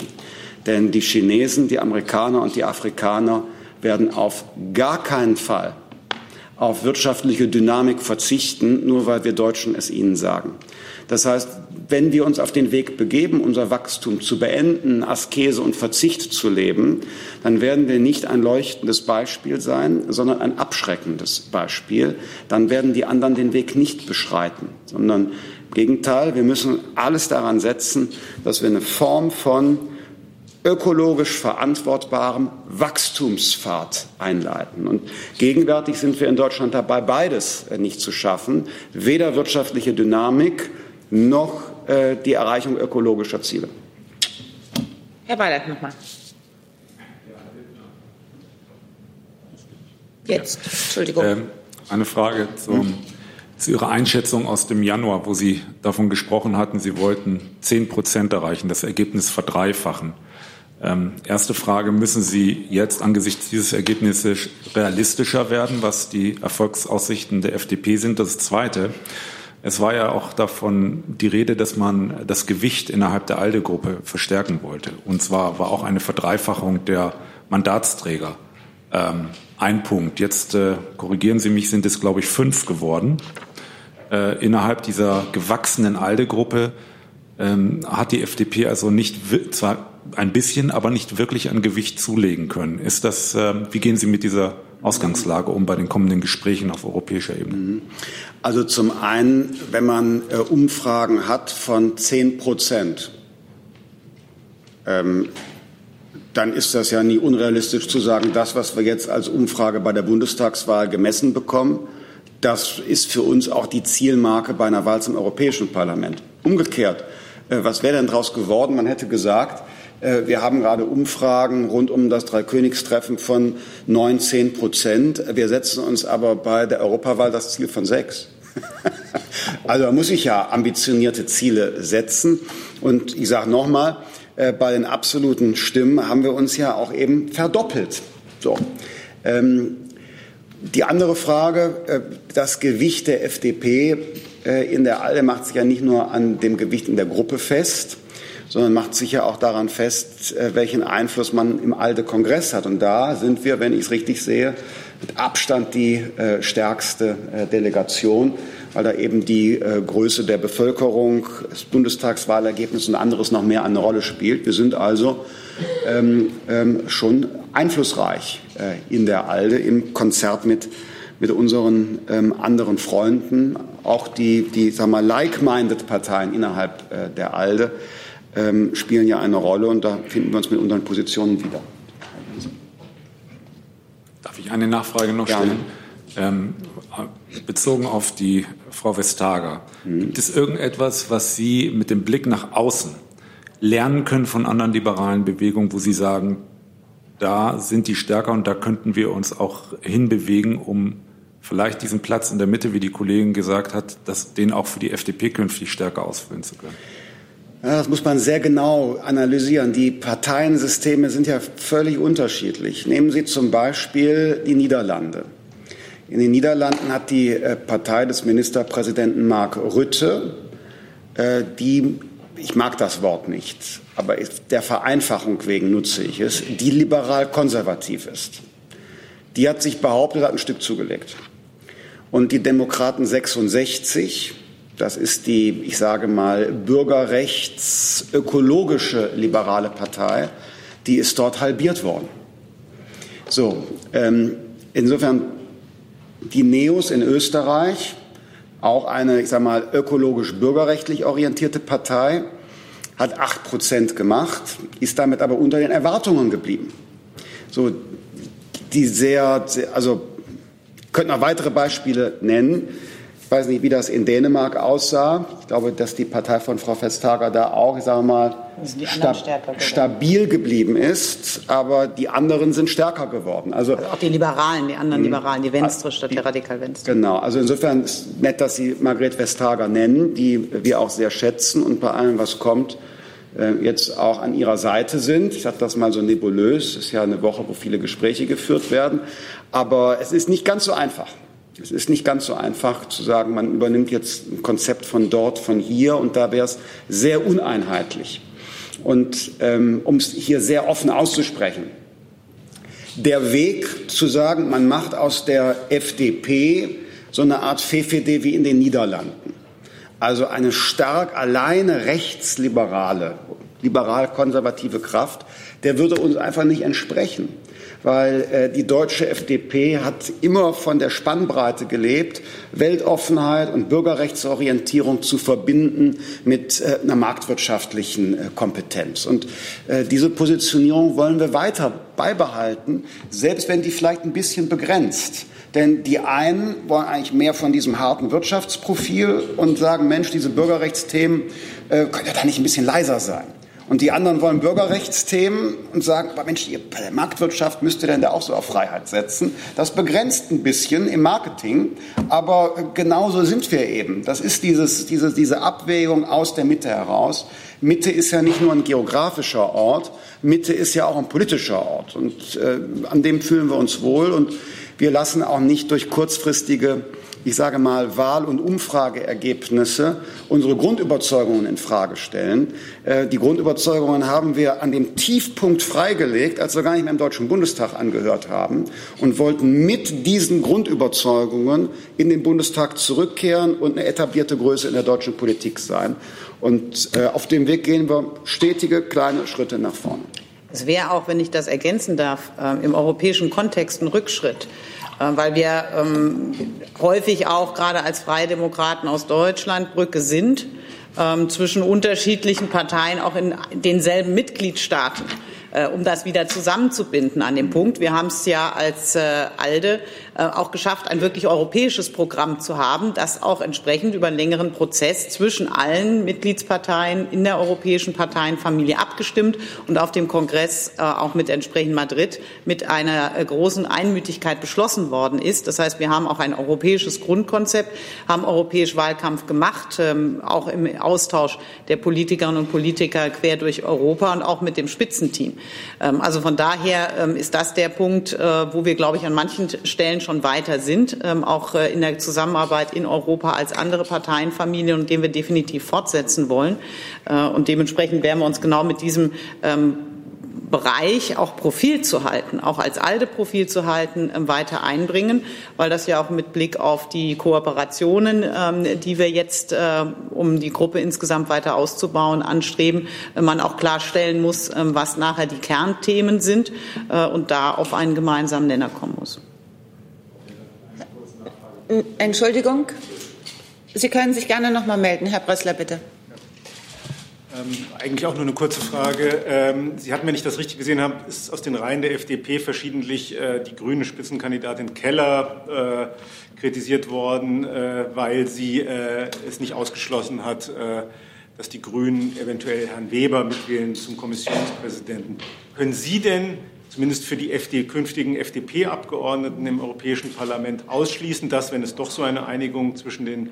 Speaker 1: Denn die Chinesen, die Amerikaner und die Afrikaner werden auf gar keinen Fall auf wirtschaftliche Dynamik verzichten, nur weil wir Deutschen es ihnen sagen. Das heißt, wenn wir uns auf den Weg begeben, unser Wachstum zu beenden, Askese und Verzicht zu leben, dann werden wir nicht ein leuchtendes Beispiel sein, sondern ein abschreckendes Beispiel. Dann werden die anderen den Weg nicht beschreiten, sondern im Gegenteil, wir müssen alles daran setzen, dass wir eine Form von ökologisch verantwortbarem Wachstumspfad einleiten. Und gegenwärtig sind wir in Deutschland dabei, beides nicht zu schaffen, weder wirtschaftliche Dynamik noch äh, die Erreichung ökologischer Ziele.
Speaker 2: Herr Weilert nochmal. Jetzt, Entschuldigung.
Speaker 9: Ähm, eine Frage zum, zu Ihrer Einschätzung aus dem Januar, wo Sie davon gesprochen hatten, Sie wollten 10 Prozent erreichen, das Ergebnis verdreifachen. Ähm, erste Frage, müssen Sie jetzt angesichts dieses Ergebnisses realistischer werden, was die Erfolgsaussichten der FDP sind? Das Zweite, es war ja auch davon die Rede, dass man das Gewicht innerhalb der ALDE-Gruppe verstärken wollte. Und zwar war auch eine Verdreifachung der Mandatsträger ähm, ein Punkt. Jetzt äh, korrigieren Sie mich, sind es, glaube ich, fünf geworden. Äh, innerhalb dieser gewachsenen ALDE-Gruppe ähm, hat die FDP also nicht zwar ein bisschen, aber nicht wirklich an Gewicht zulegen können. Ist das, äh, wie gehen Sie mit dieser Ausgangslage um bei den kommenden Gesprächen auf europäischer Ebene?
Speaker 1: Mhm. Also zum einen, wenn man äh, Umfragen hat von 10 Prozent, ähm, dann ist das ja nie unrealistisch zu sagen, das, was wir jetzt als Umfrage bei der Bundestagswahl gemessen bekommen, das ist für uns auch die Zielmarke bei einer Wahl zum Europäischen Parlament. Umgekehrt, äh, was wäre denn daraus geworden? Man hätte gesagt, wir haben gerade Umfragen rund um das Dreikönigstreffen von 19 Prozent. Wir setzen uns aber bei der Europawahl das Ziel von sechs. Also da muss ich ja ambitionierte Ziele setzen. Und ich sage nochmal, äh, bei den absoluten Stimmen haben wir uns ja auch eben verdoppelt. So. Ähm, die andere Frage, äh, das Gewicht der FDP in der ALDE macht sich ja nicht nur an dem Gewicht in der Gruppe fest, sondern macht sicher auch daran fest, äh, welchen Einfluss man im ALDE-Kongress hat. Und da sind wir, wenn ich es richtig sehe, mit Abstand die äh, stärkste äh, Delegation, weil da eben die Größe der Bevölkerung, das Bundestagswahlergebnis und anderes noch mehr eine Rolle spielt. Wir sind also ähm, ähm, schon einflussreich in der ALDE im Konzert mit mit unseren ähm, anderen Freunden, auch die, die sagen wir, like-minded Parteien innerhalb der ALDE, ähm, spielen ja eine Rolle und da finden wir uns mit unseren Positionen wieder.
Speaker 9: Darf ich eine Nachfrage noch stellen? Ähm, bezogen auf die Frau Vestager. Mhm. Gibt es irgendetwas, was Sie mit dem Blick nach außen lernen können von anderen liberalen Bewegungen, wo Sie sagen, da sind die stärker und da könnten wir uns auch hinbewegen, um vielleicht diesen Platz in der Mitte, wie die Kollegin gesagt hat, dass den auch für die FDP künftig stärker ausfüllen zu können?
Speaker 1: Das muss man sehr genau analysieren. Die Parteiensysteme sind ja völlig unterschiedlich. Nehmen Sie zum Beispiel die Niederlande. In den Niederlanden hat die äh, Partei des Ministerpräsidenten Mark Rutte äh, die, ich mag das Wort nicht, aber der Vereinfachung wegen nutze ich es, die liberal-konservativ ist. Die hat sich behauptet, hat ein Stück zugelegt. Und die Demokraten 66, das ist die, ich sage mal, bürgerrechtsökologische liberale Partei, die ist dort halbiert worden. So, ähm, insofern die Neos in Österreich, auch eine, ich sage mal, ökologisch-bürgerrechtlich orientierte Partei, hat acht Prozent gemacht, ist damit aber unter den Erwartungen geblieben. So, die sehr, sehr also könnten noch weitere Beispiele nennen. Ich weiß nicht, wie das in Dänemark aussah. Ich glaube, dass die Partei von Frau Vestager da auch, ich sage mal, sta stabil geblieben ist, aber die anderen sind stärker geworden. Also,
Speaker 5: also auch die Liberalen, die anderen hm. Liberalen, die Venstre statt der Radikal Venstre.
Speaker 1: Genau, also insofern ist es nett, dass Sie Margret Vestager nennen, die wir auch sehr schätzen und bei allem, was kommt, äh, jetzt auch an ihrer Seite sind. Ich sage das mal so nebulös. Es ist ja eine Woche, wo viele Gespräche geführt werden. Aber es ist nicht ganz so einfach. Es ist nicht ganz so einfach zu sagen, man übernimmt jetzt ein Konzept von dort, von hier und da wäre es sehr uneinheitlich. Und ähm, um es hier sehr offen auszusprechen, der Weg zu sagen, man macht aus der FDP so eine Art FFD wie in den Niederlanden. Also eine stark alleine rechtsliberale, liberal-konservative Kraft, der würde uns einfach nicht entsprechen weil äh, die deutsche FDP hat immer von der Spannbreite gelebt, Weltoffenheit und Bürgerrechtsorientierung zu verbinden mit äh, einer marktwirtschaftlichen äh, Kompetenz. Und äh, diese Positionierung wollen wir weiter beibehalten, selbst wenn die vielleicht ein bisschen begrenzt. Denn die einen wollen eigentlich mehr von diesem harten Wirtschaftsprofil und sagen, Mensch, diese Bürgerrechtsthemen äh, können ja da nicht ein bisschen leiser sein. Und die anderen wollen Bürgerrechtsthemen und sagen, Mensch, die Marktwirtschaft müsste denn da auch so auf Freiheit setzen. Das begrenzt ein bisschen im Marketing, aber genauso sind wir eben. Das ist dieses, diese, diese Abwägung aus der Mitte heraus. Mitte ist ja nicht nur ein geografischer Ort, Mitte ist ja auch ein politischer Ort. Und äh, an dem fühlen wir uns wohl. Und wir lassen auch nicht durch kurzfristige ich sage mal, Wahl- und Umfrageergebnisse unsere Grundüberzeugungen in Frage stellen. Äh, die Grundüberzeugungen haben wir an dem Tiefpunkt freigelegt, als wir gar nicht mehr im Deutschen Bundestag angehört haben und wollten mit diesen Grundüberzeugungen in den Bundestag zurückkehren und eine etablierte Größe in der deutschen Politik sein. Und äh, auf dem Weg gehen wir stetige kleine Schritte nach vorne.
Speaker 5: Es wäre auch, wenn ich das ergänzen darf, äh, im europäischen Kontext ein Rückschritt weil wir ähm, häufig auch gerade als Freie Demokraten aus Deutschland Brücke sind ähm, zwischen unterschiedlichen Parteien auch in denselben Mitgliedstaaten. Äh, um das wieder zusammenzubinden an dem Punkt. Wir haben es ja als äh, ALDE äh, auch geschafft, ein wirklich europäisches Programm zu haben, das auch entsprechend über einen längeren Prozess zwischen allen Mitgliedsparteien in der europäischen Parteienfamilie abgestimmt und auf dem Kongress auch mit entsprechend Madrid mit einer großen Einmütigkeit beschlossen worden ist. Das heißt, wir haben auch ein europäisches Grundkonzept, haben europäisch Wahlkampf gemacht, ähm, auch im Austausch der Politikerinnen und Politiker quer durch Europa und auch mit dem Spitzenteam. Ähm, also von daher ähm, ist das der Punkt, äh, wo wir, glaube ich, an manchen Stellen schon weiter sind, ähm, auch äh, in der Zusammenarbeit in Europa als andere Parteienfamilien und den wir definitiv fortsetzen wollen. Äh, und dementsprechend werden wir uns genau mit diesem Bereich auch Profil zu halten, auch als alte Profil zu halten, ähm, weiter einbringen, weil das ja auch mit Blick auf die Kooperationen, ähm, die wir jetzt, äh, um die Gruppe insgesamt weiter auszubauen, anstreben, man auch klarstellen muss, ähm, was nachher die Kernthemen sind und da auf einen gemeinsamen Nenner kommen muss.
Speaker 2: Entschuldigung, Sie können sich gerne noch mal melden, Herr Brössler, bitte.
Speaker 8: Ähm, eigentlich auch nur eine kurze Frage. Ähm, Sie hatten, wenn ich das richtig gesehen habe, ist aus den Reihen der FDP verschiedentlich äh, die grüne Spitzenkandidatin Keller äh, kritisiert worden, äh, weil sie äh, es nicht ausgeschlossen hat, äh, dass die Grünen eventuell Herrn Weber mitwählen zum Kommissionspräsidenten. Können Sie denn zumindest für die FD, künftigen FDP-Abgeordneten im Europäischen Parlament ausschließen, dass, wenn es doch so eine Einigung zwischen den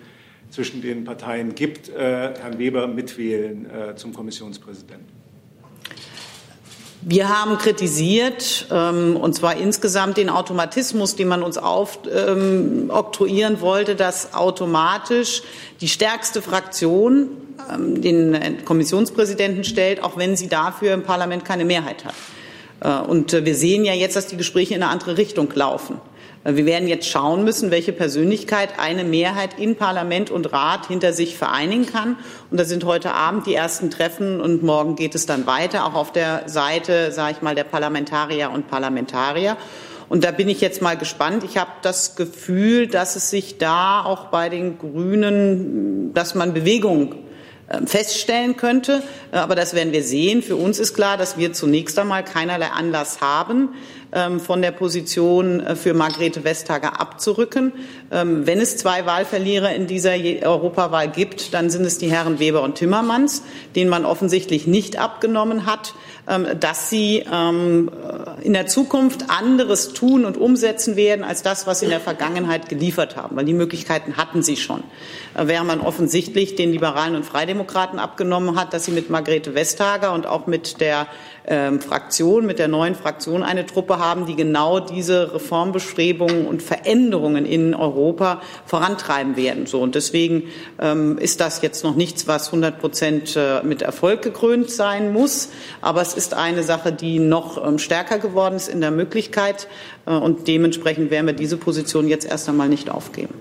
Speaker 8: zwischen den Parteien gibt, äh, Herrn Weber mitwählen äh, zum Kommissionspräsidenten?
Speaker 5: Wir haben kritisiert, ähm, und zwar insgesamt den Automatismus, den man uns ähm, wollte, dass automatisch die stärkste Fraktion ähm, den Kommissionspräsidenten stellt, auch wenn sie dafür im Parlament keine Mehrheit hat. Äh, und äh, wir sehen ja jetzt, dass die Gespräche in eine andere Richtung laufen. Wir werden jetzt schauen müssen, welche Persönlichkeit eine Mehrheit in Parlament und Rat hinter sich vereinigen kann. Und da sind heute Abend die ersten Treffen und morgen geht es dann weiter, auch auf der Seite, sage ich mal, der Parlamentarier und Parlamentarier. Und da bin ich jetzt mal gespannt. Ich habe das Gefühl, dass es sich da auch bei den Grünen, dass man Bewegung feststellen könnte. Äh, aber das werden wir sehen. Für uns ist klar, dass wir zunächst einmal keinerlei Anlass haben, ähm, von der Position äh, für Margrethe Vestager abzurücken. Ähm, wenn es zwei Wahlverlierer in dieser Europawahl gibt, dann sind es die Herren Weber und Timmermans, denen man offensichtlich nicht abgenommen hat, dass sie in der Zukunft anderes tun und umsetzen werden als das, was sie in der Vergangenheit geliefert haben, weil die Möglichkeiten hatten sie schon. Äh, während man offensichtlich den Liberalen und Freidemokraten abgenommen hat, dass sie mit Margrethe Vestager und auch mit der ähm, Fraktion, mit der neuen Fraktion eine Truppe haben, die genau diese Reformbestrebungen und Veränderungen in Europa vorantreiben werden. So, und deswegen ähm, ist das jetzt noch nichts, was 100 Prozent äh, mit Erfolg gekrönt sein muss. Aber es ist eine Sache, die noch ähm, stärker geworden ist in der Möglichkeit. Äh, und dementsprechend werden wir diese Position jetzt erst einmal nicht aufgeben.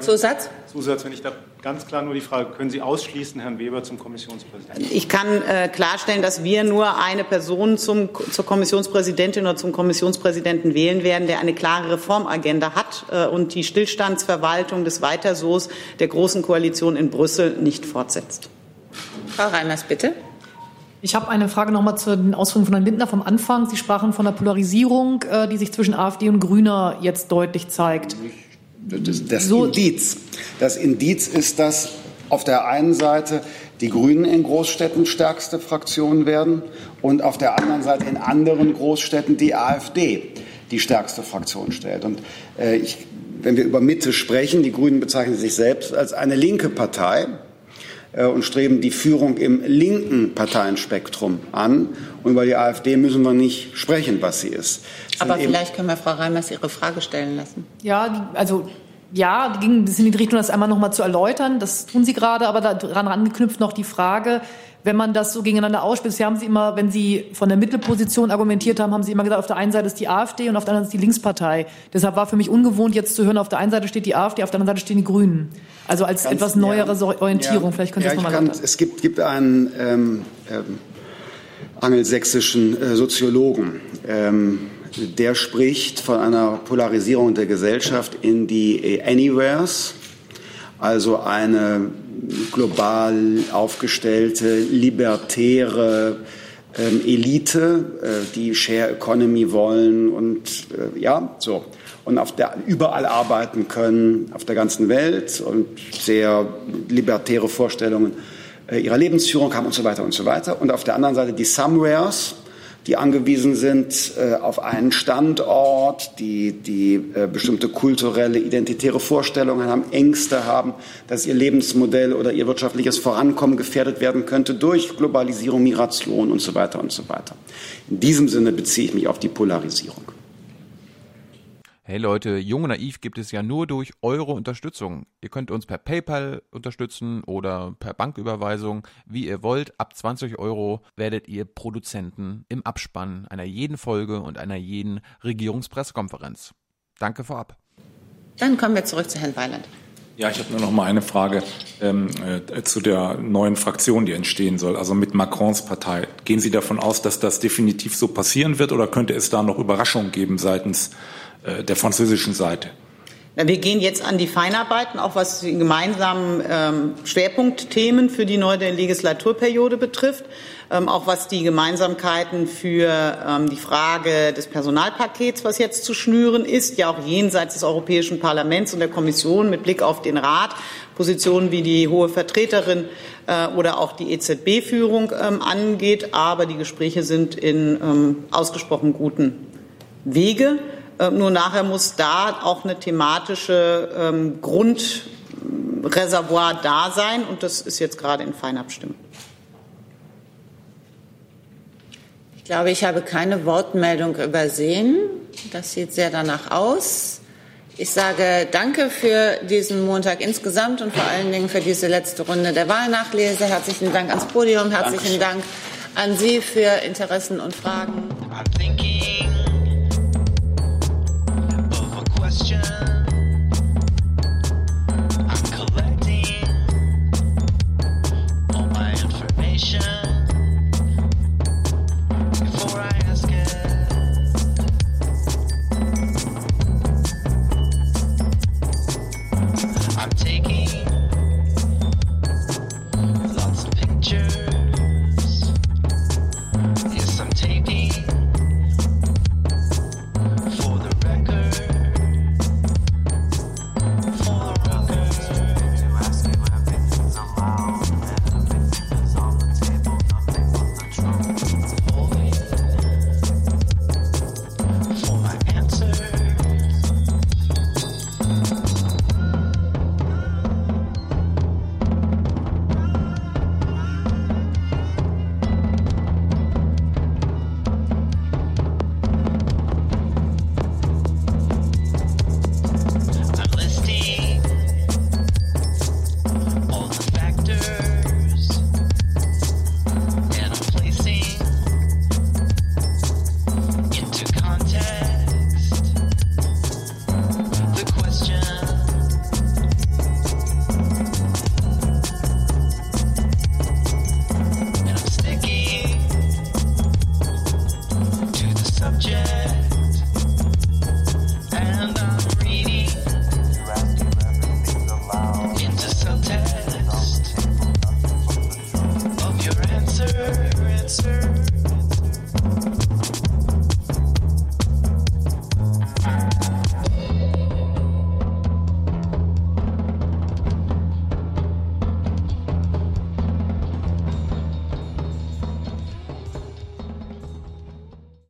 Speaker 2: Zusatz?
Speaker 8: Zusatz, wenn ich da ganz klar nur die Frage, können Sie ausschließen Herrn Weber zum Kommissionspräsidenten?
Speaker 5: Ich kann äh, klarstellen, dass wir nur eine Person zum, zur Kommissionspräsidentin oder zum Kommissionspräsidenten wählen werden, der eine klare Reformagenda hat äh, und die Stillstandsverwaltung des Weitersoos der Großen Koalition in Brüssel nicht fortsetzt.
Speaker 2: Frau Reimers, bitte.
Speaker 10: Ich habe eine Frage nochmal zu den Ausführungen von Herrn Lindner vom Anfang. Sie sprachen von der Polarisierung, äh, die sich zwischen AfD und Grüner jetzt deutlich zeigt.
Speaker 1: Das, das so. Indiz. Das Indiz ist, dass auf der einen Seite die Grünen in Großstädten stärkste Fraktion werden und auf der anderen Seite in anderen Großstädten die AfD die stärkste Fraktion stellt. Und äh, ich, wenn wir über Mitte sprechen, die Grünen bezeichnen sich selbst als eine linke Partei äh, und streben die Führung im linken Parteienspektrum an. Und über die AfD müssen wir nicht sprechen, was sie ist.
Speaker 2: Aber vielleicht können wir Frau Reimers Ihre Frage stellen lassen.
Speaker 10: Ja, also ja, die ging in die Richtung, das einmal noch mal zu erläutern. Das tun Sie gerade, aber daran angeknüpft noch die Frage, wenn man das so gegeneinander ausspielt. Sie haben Sie immer, wenn Sie von der Mittelposition argumentiert haben, haben Sie immer gesagt, auf der einen Seite ist die AfD und auf der anderen ist die Linkspartei. Deshalb war für mich ungewohnt, jetzt zu hören, auf der einen Seite steht die AfD, auf der anderen Seite stehen die Grünen. Also als Ganz, etwas neuere ja, Orientierung. Ja, Vielleicht können Sie ja, das nochmal
Speaker 1: sagen. Es gibt, gibt einen ähm, ähm, angelsächsischen äh, Soziologen, ähm, der spricht von einer Polarisierung der Gesellschaft in die Anywheres, also eine global aufgestellte, libertäre ähm, Elite, äh, die Share Economy wollen und äh, ja, so. Und auf der, überall arbeiten können auf der ganzen Welt und sehr libertäre Vorstellungen ihrer Lebensführung haben und so weiter und so weiter. Und auf der anderen Seite die Somewheres, die angewiesen sind äh, auf einen Standort, die, die äh, bestimmte kulturelle, identitäre Vorstellungen haben, Ängste haben, dass ihr Lebensmodell oder ihr wirtschaftliches Vorankommen gefährdet werden könnte durch Globalisierung, Migration und so weiter und so weiter. In diesem Sinne beziehe ich mich auf die Polarisierung.
Speaker 3: Hey Leute, Jung und Naiv gibt es ja nur durch eure Unterstützung. Ihr könnt uns per PayPal unterstützen oder per Banküberweisung, wie ihr wollt. Ab 20 Euro werdet ihr Produzenten im Abspann einer jeden Folge und einer jeden Regierungspressekonferenz. Danke vorab.
Speaker 2: Dann kommen wir zurück zu Herrn Weiland.
Speaker 9: Ja, ich habe nur noch mal eine Frage ähm, äh, zu der neuen Fraktion, die entstehen soll, also mit Macrons Partei. Gehen Sie davon aus, dass das definitiv so passieren wird oder könnte es da noch Überraschungen geben seitens der französischen Seite?
Speaker 5: Wir gehen jetzt an die Feinarbeiten, auch was die gemeinsamen ähm, Schwerpunktthemen für die neue Legislaturperiode betrifft, ähm, auch was die Gemeinsamkeiten für ähm, die Frage des Personalpakets, was jetzt zu schnüren ist, ja auch jenseits des Europäischen Parlaments und der Kommission mit Blick auf den Rat, Positionen wie die hohe Vertreterin äh, oder auch die EZB-Führung angeht. Aber die Gespräche sind in ausgesprochen guten Wege. Äh, nur nachher muss da auch eine thematische ähm, Grundreservoir da sein und das ist jetzt gerade in Feinabstimmung.
Speaker 2: glaube, ich habe keine Wortmeldung übersehen. Das sieht sehr danach aus. Ich sage Danke für diesen Montag insgesamt und vor allen Dingen für diese letzte Runde der Wahlnachlese. Herzlichen Dank ans Podium, herzlichen Dank an Sie für Interessen und Fragen.